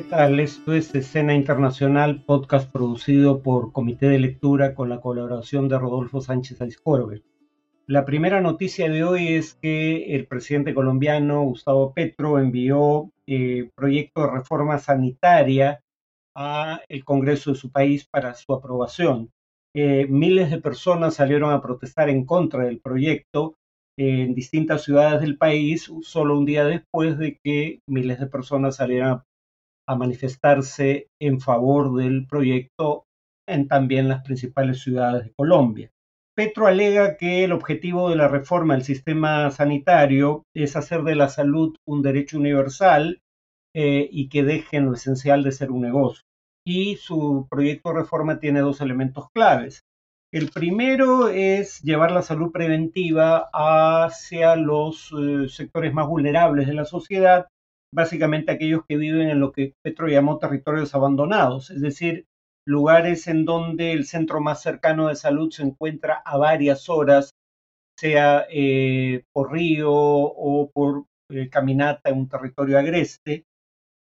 ¿Qué tal? Esto es Escena Internacional, podcast producido por Comité de Lectura con la colaboración de Rodolfo Sánchez Aizcorbe. La primera noticia de hoy es que el presidente colombiano Gustavo Petro envió eh, proyecto de reforma sanitaria a el Congreso de su país para su aprobación. Eh, miles de personas salieron a protestar en contra del proyecto en distintas ciudades del país, solo un día después de que miles de personas salieran a manifestarse en favor del proyecto en también las principales ciudades de Colombia. Petro alega que el objetivo de la reforma del sistema sanitario es hacer de la salud un derecho universal eh, y que dejen lo esencial de ser un negocio. Y su proyecto de reforma tiene dos elementos claves. El primero es llevar la salud preventiva hacia los eh, sectores más vulnerables de la sociedad básicamente aquellos que viven en lo que Petro llamó territorios abandonados, es decir, lugares en donde el centro más cercano de salud se encuentra a varias horas, sea eh, por río o por eh, caminata en un territorio agreste.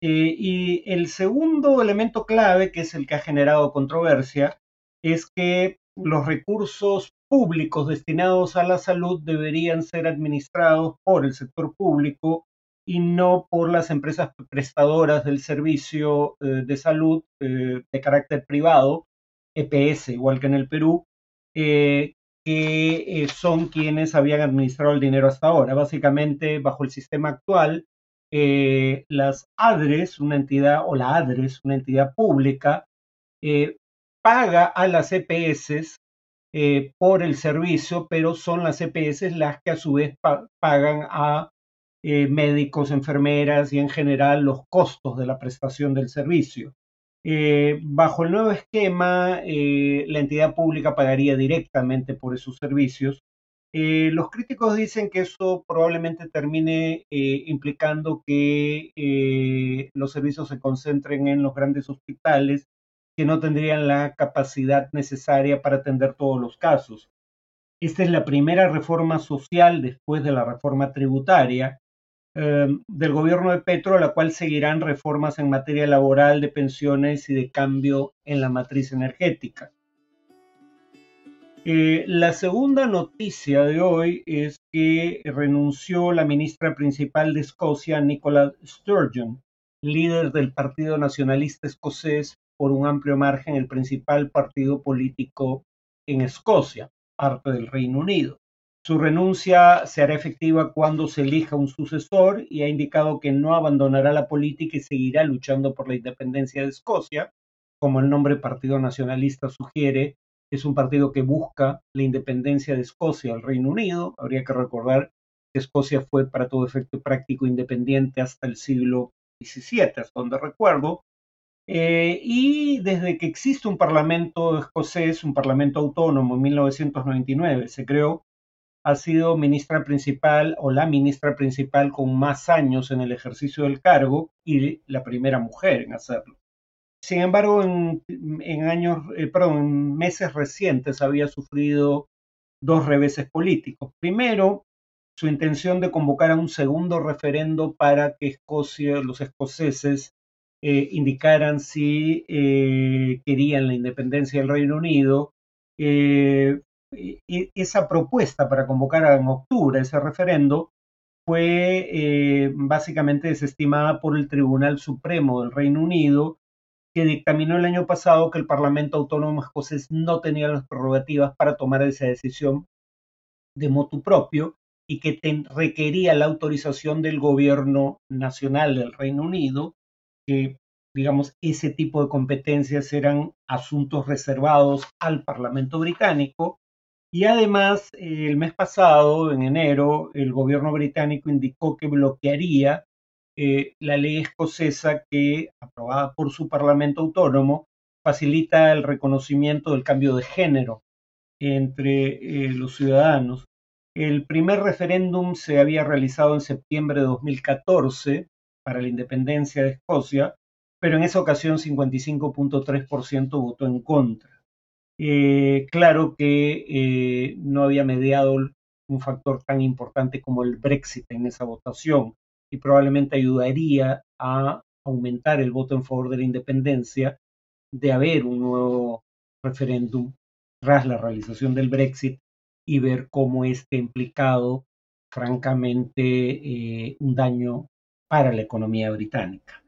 Eh, y el segundo elemento clave, que es el que ha generado controversia, es que los recursos públicos destinados a la salud deberían ser administrados por el sector público y no por las empresas prestadoras del servicio eh, de salud eh, de carácter privado, EPS, igual que en el Perú, eh, que son quienes habían administrado el dinero hasta ahora. Básicamente, bajo el sistema actual, las ADRES, una entidad, o la ADRES, una entidad pública, paga a las EPS por el servicio, pero son las EPS las que a su vez pagan a eh, médicos, enfermeras y en general los costos de la prestación del servicio. Eh, bajo el nuevo esquema, eh, la entidad pública pagaría directamente por esos servicios. los críticos dicen que eso probablemente termine implicando que los servicios se concentren en los grandes hospitales que no tendrían la capacidad necesaria para atender todos los casos. Esta es la primera reforma social después de la reforma tributaria Em, del gobierno de Petro, a la cual seguirán reformas en materia laboral, de pensiones y de cambio en la matriz energética. Eh, la segunda noticia de hoy es que renunció la ministra principal de Escocia, Nicola Sturgeon, líder del Partido Nacionalista Escocés por un amplio margen, el principal partido político en Escocia, parte del Reino Unido. Su renuncia se hará efectiva cuando se elija un sucesor y ha indicado que no abandonará la política y seguirá luchando por la independencia de Escocia. Como el nombre Partido Nacionalista sugiere, es un partido que busca la independencia de Escocia al Reino Unido. Habría que recordar que Escocia fue para todo efecto práctico independiente hasta el siglo XVII, hasta donde recuerdo. Eh, y desde que existe un parlamento escocés, un parlamento autónomo en 1999, se creó, ha sido ministra principal o la ministra principal con más años en el ejercicio del cargo y la primera mujer en hacerlo. Sin embargo, en, años, eh, en meses recientes había sufrido dos reveses políticos. Primero, su intención de convocar a un segundo referendo para que Escocia, los escoceses eh, indicaran si eh, querían la independencia del Reino Unido, esa propuesta para convocar en octubre ese referendo fue eh, básicamente desestimada por el Tribunal Supremo del Reino Unido, que dictaminó el año pasado que el Parlamento Autónomo Escocés no tenía las prerrogativas para tomar esa decisión de motu propio y que requería la autorización del gobierno nacional del Reino Unido, que digamos, ese tipo de competencias eran asuntos reservados al Parlamento británico y además, el mes pasado, en enero, el gobierno británico indicó que bloquearía eh, la ley escocesa que, aprobada por su Parlamento Autónomo, facilita el reconocimiento del cambio de género entre eh, los ciudadanos. El primer referéndum se había realizado en septiembre de 2014 para la independencia de Escocia, pero en esa ocasión 55.3% votó en contra. Eh, claro que eh, no había mediado un factor tan importante como el Brexit en esa votación y probablemente ayudaría a aumentar el voto en favor de la independencia, de haber un nuevo referéndum tras la realización del Brexit y ver cómo este implicado, francamente, eh, un daño para la economía británica.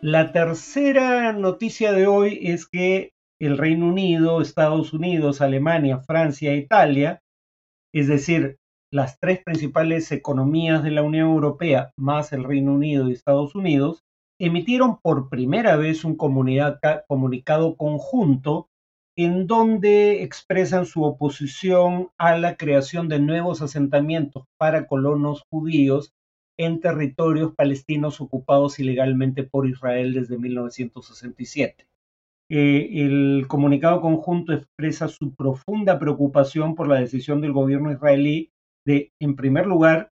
La tercera noticia de hoy es que el Reino Unido, Estados Unidos, Alemania, Francia e Italia, es decir, las tres principales economías de la Unión Europea, más el Reino Unido y Estados Unidos, emitieron por primera vez un comunicado conjunto en donde expresan su oposición a la creación de nuevos asentamientos para colonos judíos en territorios palestinos ocupados ilegalmente por Israel desde 1967. Eh, el comunicado conjunto expresa su profunda preocupación por la decisión del gobierno israelí de, en primer lugar,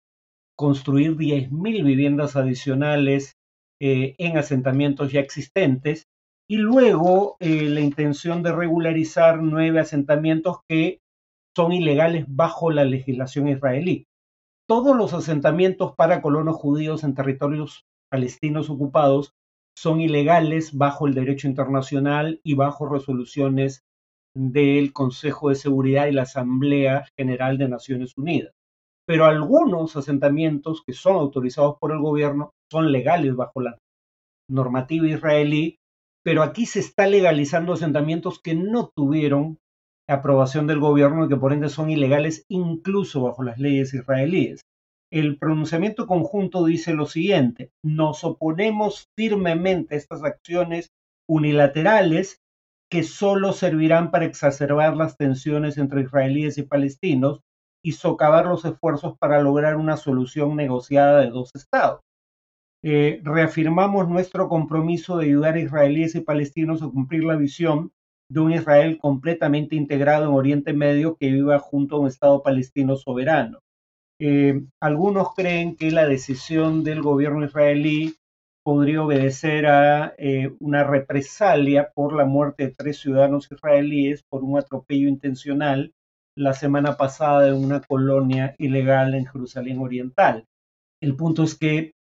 construir 10.000 viviendas adicionales eh, en asentamientos ya existentes y luego eh, la intención de regularizar nueve asentamientos que son ilegales bajo la legislación israelí. Todos los asentamientos para colonos judíos en territorios palestinos ocupados son ilegales bajo el derecho internacional y bajo resoluciones del Consejo de Seguridad y la Asamblea General de Naciones Unidas pero algunos asentamientos que son autorizados por el gobierno son legales bajo la normativa israelí, pero aquí se está legalizando asentamientos que no tuvieron aprobación del gobierno y que por ende son ilegales incluso bajo las leyes israelíes. El pronunciamiento conjunto dice lo siguiente, nos oponemos firmemente a estas acciones unilaterales que solo servirán para exacerbar las tensiones entre israelíes y palestinos y socavar los esfuerzos para lograr una solución negociada de dos estados. Eh, reafirmamos nuestro compromiso de ayudar a israelíes y palestinos a cumplir la visión de un Israel completamente integrado en Oriente Medio que viva junto a un Estado palestino soberano. Eh, algunos creen que la decisión del gobierno israelí podría obedecer a eh, una represalia por la muerte de tres ciudadanos israelíes por un atropello intencional la semana pasada en una colonia ilegal en Jerusalén Oriental. El punto es que,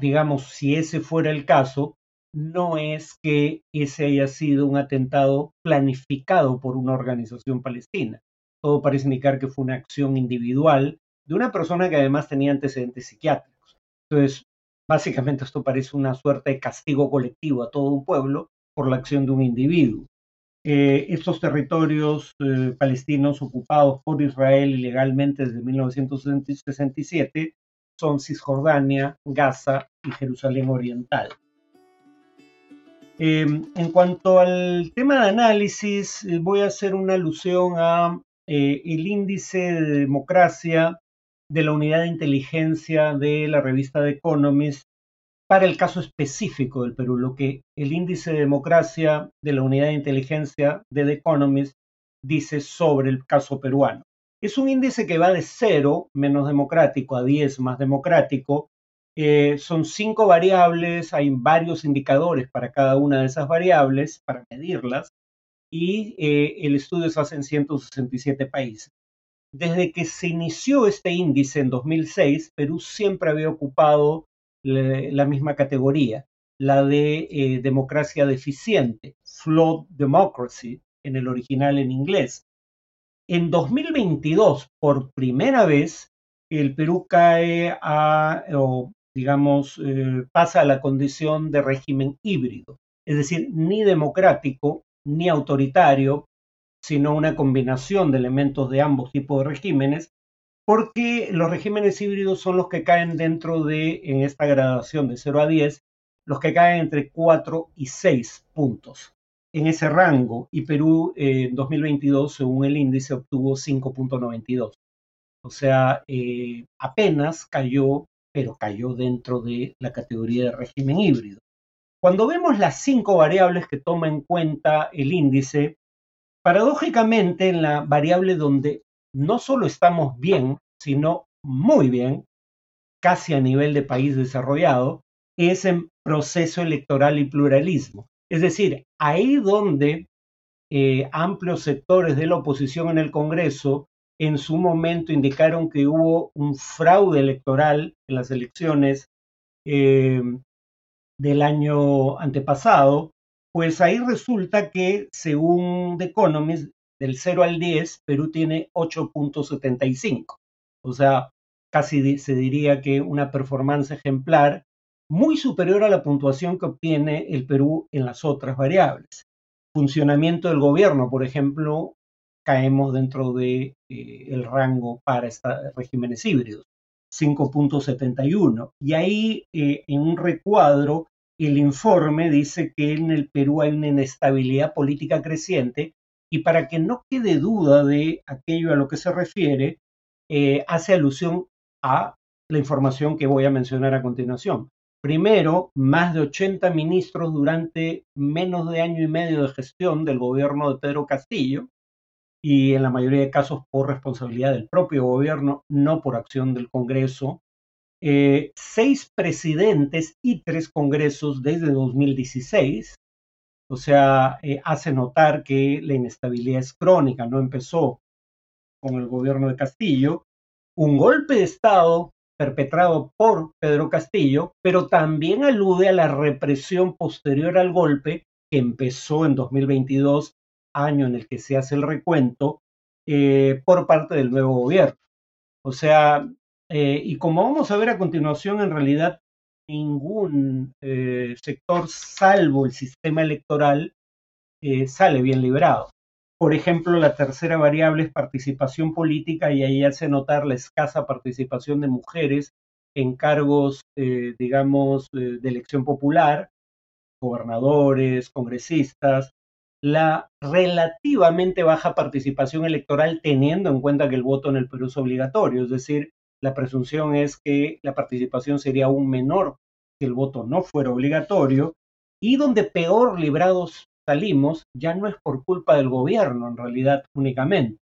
digamos, si ese fuera el caso, no es que ese haya sido un atentado planificado por una organización palestina. Todo parece indicar que fue una acción individual de una persona que además tenía antecedentes psiquiátricos. Entonces, básicamente esto parece una suerte de castigo colectivo a todo un pueblo por la acción de un individuo. Eh, estos territorios eh, palestinos ocupados por Israel ilegalmente desde 1967 son Cisjordania, Gaza y Jerusalén Oriental. Em, en cuanto al tema de análisis, eh, voy a hacer una alusión a el índice de democracia de la unidad de inteligencia de la revista The Economist para el caso específico del Perú, lo que el índice de democracia de la unidad de inteligencia de The Economist dice sobre el caso peruano. Es un índice que va de cero, menos democrático, a 10, más democrático. Eh, son cinco variables, hay varios indicadores para cada una de esas variables para medirlas y eh, el estudio se hace en 167 países. Desde que se inició este índice en 2006, Perú siempre había ocupado la misma categoría, la de eh, democracia deficiente, flawed democracy, en el original en inglés. En 2022, por primera vez, el Perú cae a, digamos, eh, pasa a la condición de régimen híbrido, es decir, ni democrático ni autoritario, sino una combinación de elementos de ambos tipos de regímenes, porque los regímenes híbridos son los que caen dentro de, en esta gradación de 0 a 10, los que caen entre 4 y 6 puntos. En ese rango, y Perú en 2022, según el índice, obtuvo 5.92. O sea, eh, apenas cayó, pero cayó dentro de la categoría de régimen híbrido. Cuando vemos las cinco variables que toma en cuenta el índice, paradójicamente en la variable donde no solo estamos bien, sino muy bien, casi a nivel de país desarrollado, es en proceso electoral y pluralismo. Es decir, ahí donde eh, amplios sectores de la oposición en el Congreso en su momento indicaron que hubo un fraude electoral en las elecciones, eh, del año antepasado, pues ahí resulta que según The Economist, del 0 al 10, Perú tiene 8.75. O sea, casi se diría que una performance ejemplar muy superior a la puntuación que obtiene el Perú en las otras variables. Funcionamiento del gobierno, por ejemplo, caemos dentro del de, eh, rango para estos regímenes híbridos, 5.71. Y ahí, eh, en un recuadro, el informe dice que en el Perú hay una inestabilidad política creciente y para que no quede duda de aquello a lo que se refiere, eh, hace alusión a la información que voy a mencionar a continuación. Primero, más de 80 ministros durante menos de año y medio de gestión del gobierno de Pedro Castillo, y en la mayoría de casos por responsabilidad del propio gobierno, no por acción del Congreso. Eh, seis presidentes y tres congresos desde 2016, o sea, eh, hace notar que la inestabilidad es crónica, no empezó con el gobierno de Castillo, un golpe de Estado perpetrado por Pedro Castillo, pero también alude a la represión posterior al golpe que empezó en 2022, año en el que se hace el recuento, eh, por parte del nuevo gobierno. O sea, eh, y como vamos a ver a continuación, en realidad ningún eh, sector, salvo el sistema electoral, sale bien librado. Por ejemplo, la tercera variable es participación política y ahí hace notar la escasa participación de mujeres en cargos, eh, digamos, de elección popular, gobernadores, congresistas, la relativamente baja participación electoral teniendo en cuenta que el voto en el Perú es obligatorio, es decir, la presunción es que la participación sería aún menor si el voto no fuera obligatorio, y donde peor librados salimos ya no es por culpa del gobierno en realidad únicamente,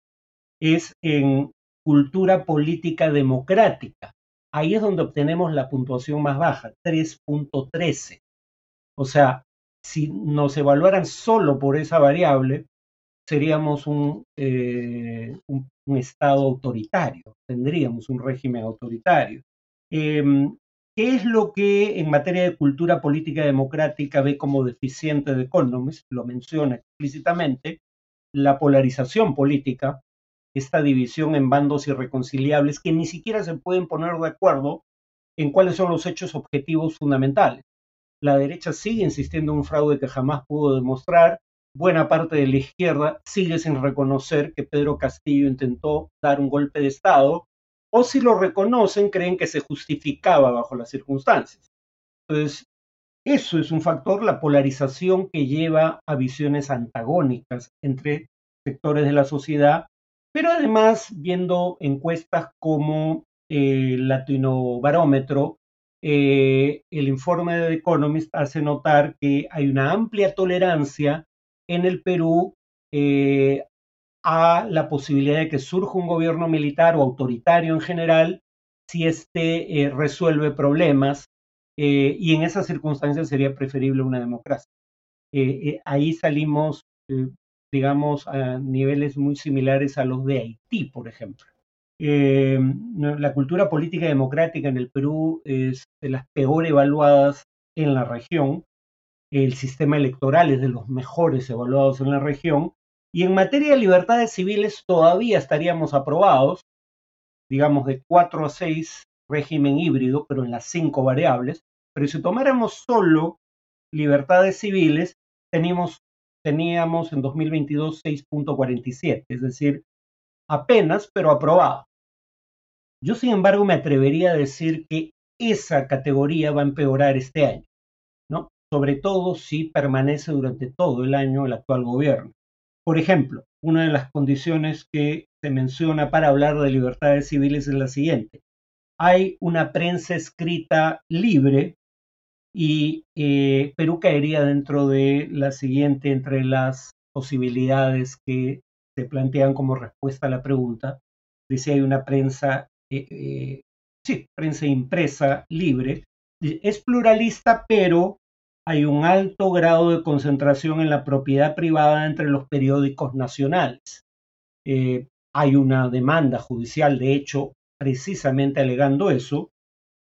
es en cultura política democrática. Ahí es donde obtenemos la puntuación más baja, 3.13. O sea, si nos evaluaran solo por esa variable, seríamos un, eh, un, Estado autoritario, tendríamos un régimen autoritario. Em, ¿Qué es lo que en materia de cultura política democrática ve como deficiente de Economist? Lo menciona explícitamente, la polarización política, esta división en bandos irreconciliables que ni siquiera se pueden poner de acuerdo en cuáles son los hechos objetivos fundamentales. La derecha sigue insistiendo en un fraude que jamás pudo demostrar. Buena parte de la izquierda sigue sin reconocer que Pedro Castillo intentó dar un golpe de Estado o si lo reconocen, creen que se justificaba bajo las circunstancias. Entonces, eso es un factor, la polarización que lleva a visiones antagónicas entre sectores de la sociedad, pero además viendo encuestas como el eh, Latino Barómetro, eh, el informe de The Economist hace notar que hay una amplia tolerancia en el Perú eh, a la posibilidad de que surja un gobierno militar o autoritario en general si éste eh, resuelve problemas eh, y en esas circunstancias sería preferible una democracia. Eh, ahí salimos, digamos, a niveles muy similares a los de Haití, por ejemplo. la cultura política democrática en el Perú es de las peor evaluadas en la región. El sistema electoral es de los mejores evaluados en la región y en materia de libertades civiles todavía estaríamos aprobados, digamos de 4 a 6 régimen híbrido, pero en las cinco variables. Pero si tomáramos solo libertades civiles, teníamos, teníamos en 2022 6.47, es decir, apenas, pero aprobado. Yo, sin embargo, me atrevería a decir que esa categoría va a empeorar este año. Sobre todo si permanece durante todo el año el actual gobierno. Por ejemplo, una de las condiciones que se menciona para hablar de libertades civiles es la siguiente. Hay una prensa escrita libre y eh, Perú caería dentro de la siguiente entre las posibilidades que se plantean como respuesta a la pregunta de si hay una prensa, eh, eh, sí, prensa impresa libre. Es pluralista, pero hay un alto grado de concentración en la propiedad privada entre los periódicos nacionales. Eh, hay una demanda judicial, de hecho, precisamente alegando eso,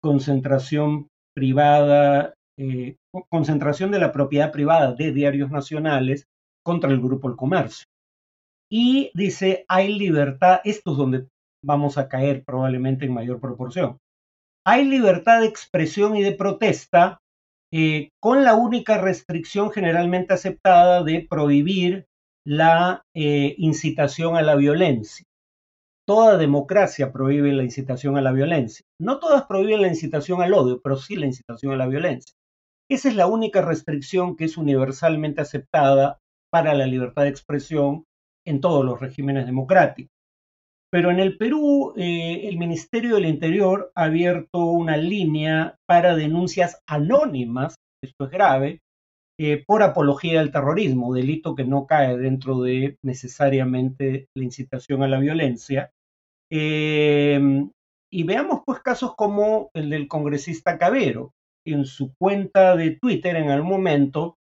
concentración privada eh, concentración de la propiedad privada de diarios nacionales contra el Grupo El Comercio. Y dice, hay libertad, esto es donde vamos a caer probablemente en mayor proporción. Hay libertad de expresión y de protesta eh, con la única restricción generalmente aceptada de prohibir la eh, incitación a la violencia. Toda democracia prohíbe la incitación a la violencia. No todas prohíben la incitación al odio, pero sí la incitación a la violencia. Esa es la única restricción que es universalmente aceptada para la libertad de expresión en todos los regímenes democráticos. Pero en el Perú, eh, el Ministerio del Interior ha abierto una línea para denuncias anónimas, esto es grave, eh, por apología del terrorismo, delito que no cae dentro de necesariamente la incitación a la violencia. Em, y veamos pues casos como el del congresista Cabero. En su cuenta de Twitter en el momento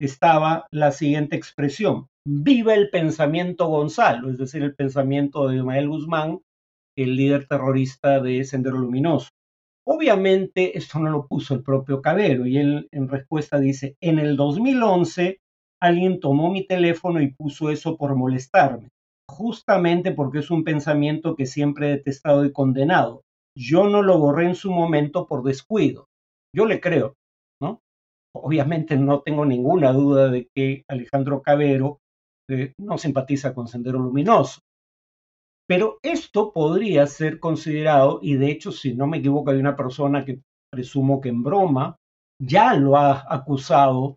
estaba la siguiente expresión, viva el pensamiento Gonzalo, es decir, el pensamiento de Ismael Guzmán, el líder terrorista de Sendero Luminoso. Obviamente esto no lo puso el propio Cabero y él en respuesta dice, en el 2011 alguien tomó mi teléfono y puso eso por molestarme, justamente porque es un pensamiento que siempre he detestado y condenado. Yo no lo borré en su momento por descuido. Yo le creo. Obviamente no tengo ninguna duda de que Alejandro Cabero eh, no simpatiza con Sendero Luminoso. Pero esto podría ser considerado, y de hecho, si no me equivoco, hay una persona que presumo que en broma ya lo ha acusado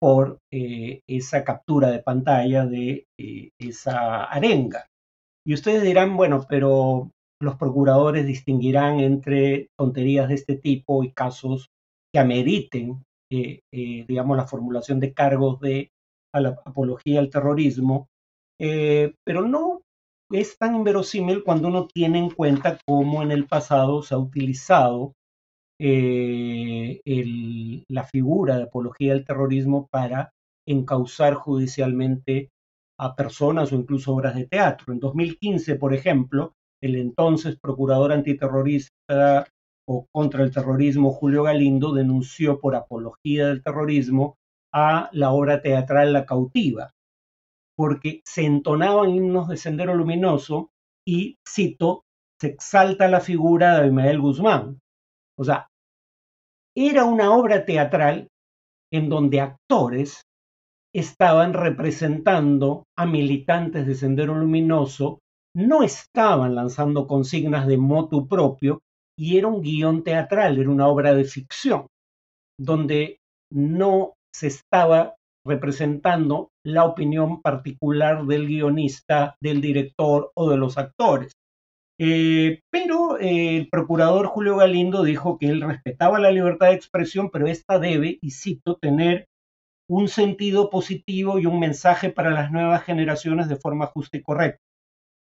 por eh, esa captura de pantalla de eh, esa arenga. Y ustedes dirán, bueno, pero los procuradores distinguirán entre tonterías de este tipo y casos que ameriten, digamos, la formulación de cargos de apología al terrorismo, eh, pero no es tan inverosímil cuando uno tiene en cuenta cómo en el pasado se ha utilizado eh, la figura de apología al terrorismo para encauzar judicialmente a personas o incluso obras de teatro. En 2015, por ejemplo, el entonces procurador antiterrorista o contra el terrorismo Julio Galindo denunció por apología del terrorismo a la obra teatral La cautiva, porque se entonaban himnos de Sendero Luminoso y, cito, se exalta la figura de Abimael Guzmán. O sea, era una obra teatral en donde actores estaban representando a militantes de Sendero Luminoso, no estaban lanzando consignas de motu propio y era un guion teatral, era una obra de ficción, donde no se estaba representando la opinión particular del guionista, del director o de los actores. Eh, pero eh, el procurador Julio Galindo dijo que él respetaba la libertad de expresión, pero esta debe, y cito, tener un sentido positivo y un mensaje para las nuevas generaciones de forma justa y correcta.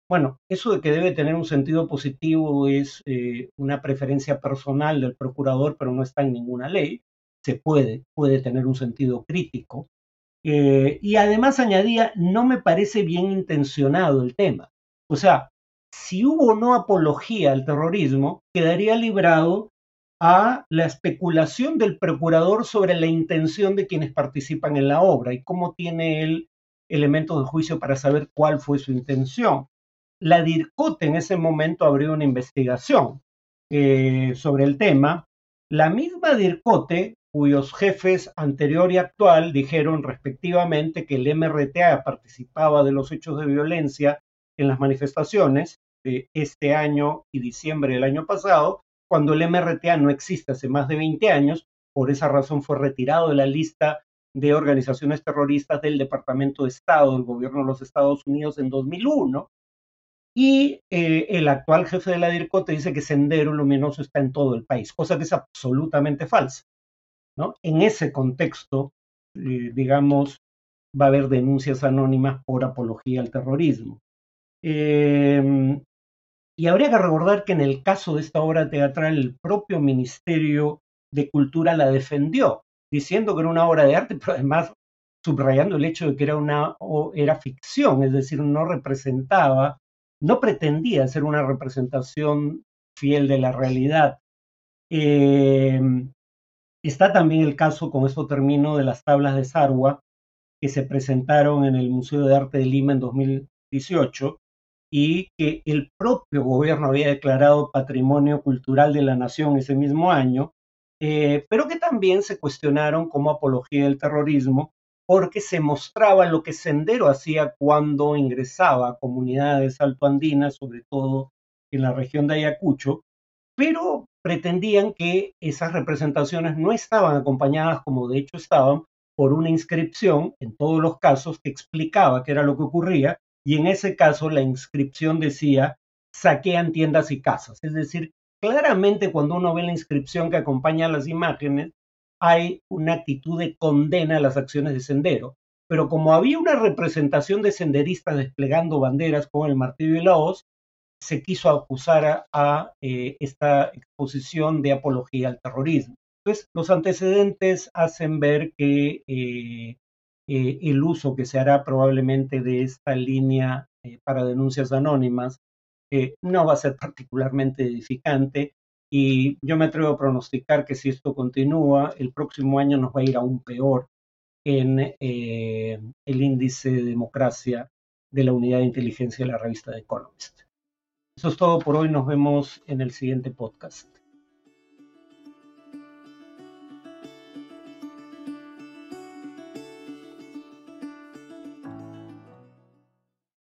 Bueno, eso de que debe tener un sentido positivo es eh, una preferencia personal del procurador, pero no está en ninguna ley se puede, puede tener un sentido crítico. Eh, y además añadía, no me parece bien intencionado el tema. O sea, si hubo no apología al terrorismo, quedaría librado a la especulación del procurador sobre la intención de quienes participan en la obra y cómo tiene él elementos de juicio para saber cuál fue su intención. La DIRCOTE en ese momento abrió una investigación eh, sobre el tema. La misma DIRCOTE cuyos jefes anterior y actual dijeron respectivamente que el MRTA participaba de los hechos de violencia en las manifestaciones de este año y diciembre del año pasado, cuando el MRTA no existe hace más de 20 años, por esa razón fue retirado de la lista de organizaciones terroristas del Departamento de Estado del gobierno de los Estados Unidos en 2001. Y eh, el actual jefe de la DIRCOTE dice que Sendero Luminoso está en todo el país, cosa que es absolutamente falsa. En ese contexto, eh, digamos, va a haber denuncias anónimas por apología al terrorismo. Em, y habría que recordar que en el caso de esta obra teatral, el propio Ministerio de Cultura la defendió, diciendo que era una obra de arte, pero además subrayando el hecho de que era una era ficción, es decir, no representaba, no pretendía ser una representación fiel de la realidad. Em, Está también el caso, con esto termino, de las tablas de Sarwa que se presentaron en el Museo de Arte de Lima en 2018 y que el propio gobierno había declarado patrimonio cultural de la nación ese mismo año, eh, pero que también se cuestionaron como apología del terrorismo porque se mostraba lo que Sendero hacía cuando ingresaba a comunidades altoandinas, sobre todo en la región de Ayacucho, pero pretendían que esas representaciones no estaban acompañadas, como de hecho estaban, por una inscripción, en todos los casos, que explicaba qué era lo que ocurría, y en ese caso la inscripción decía, saquean tiendas y casas. Es decir, claramente cuando uno ve la inscripción que acompaña a las imágenes, hay una actitud de condena a las acciones de Sendero. Pero como había una representación de senderistas desplegando banderas con el martillo y la hoz, se quiso acusar a, eh, esta exposición de apología al terrorismo. Entonces, los antecedentes hacen ver que eh, eh, el uso que se hará probablemente de esta línea para denuncias anónimas no va a ser particularmente edificante y yo me atrevo a pronosticar que si esto continúa, el próximo año nos va a ir aún peor en el índice de democracia de la unidad de inteligencia de la revista The Economist. Eso es todo por hoy. Nos vemos en el siguiente podcast.